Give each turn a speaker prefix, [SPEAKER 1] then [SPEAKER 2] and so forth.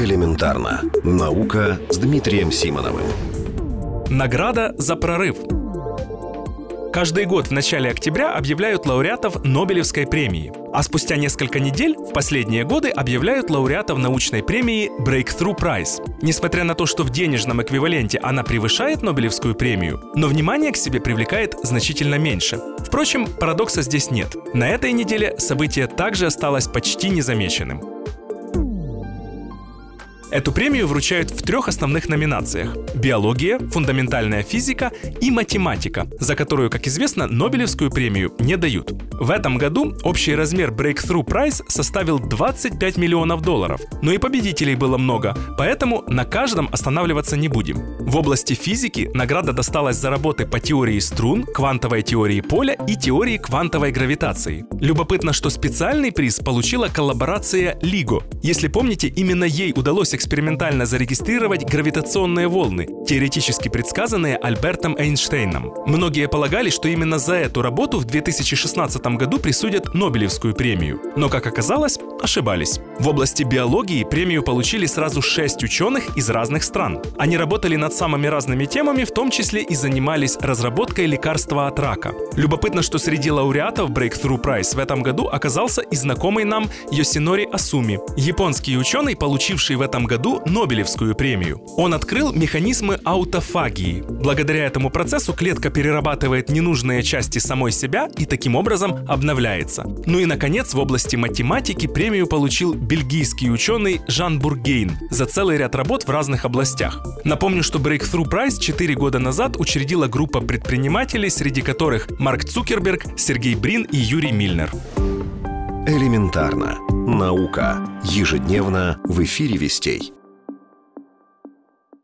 [SPEAKER 1] Элементарно. Наука с Дмитрием Симоновым.
[SPEAKER 2] Награда за прорыв. Каждый год в начале октября объявляют лауреатов Нобелевской премии. А спустя несколько недель, в последние годы, объявляют лауреатов научной премии Breakthrough Prize. Несмотря на то, что в денежном эквиваленте она превышает Нобелевскую премию, но внимание к себе привлекает значительно меньше. Впрочем, парадокса здесь нет. На этой неделе событие также осталось почти незамеченным. Эту премию вручают в трех основных номинациях – биология, фундаментальная физика и математика, за которую, как известно, Нобелевскую премию не дают. В этом году общий размер Breakthrough Prize составил 25 миллионов долларов. Но и победителей было много, поэтому на каждом останавливаться не будем. В области физики награда досталась за работы по теории струн, квантовой теории поля и теории квантовой гравитации. Любопытно, что специальный приз получила коллаборация LIGO. Если помните, именно ей удалось экспериментально зарегистрировать гравитационные волны, теоретически предсказанные Альбертом Эйнштейном. Многие полагали, что именно за эту работу в 2016 году присудят Нобелевскую премию. Но, как оказалось, ошибались. В области биологии премию получили сразу шесть ученых из разных стран. Они работали над самыми разными темами, в том числе и занимались разработкой лекарства от рака. Любопытно, что среди лауреатов Breakthrough Prize в этом году оказался и знакомый нам Йосинори Асуми, японский ученый, получивший в этом году Нобелевскую премию. Он открыл механизмы аутофагии. Благодаря этому процессу клетка перерабатывает ненужные части самой себя и таким образом обновляется. Ну и, наконец, в области математики премию получил бельгийский ученый Жан Бургейн за целый ряд работ в разных областях. Напомню, что Breakthrough Prize 4 года назад учредила группа предпринимателей, среди которых Марк Цукерберг, Сергей Брин и Юрий Мильнер.
[SPEAKER 1] Элементарно. Наука. Ежедневно в эфире «Вестей».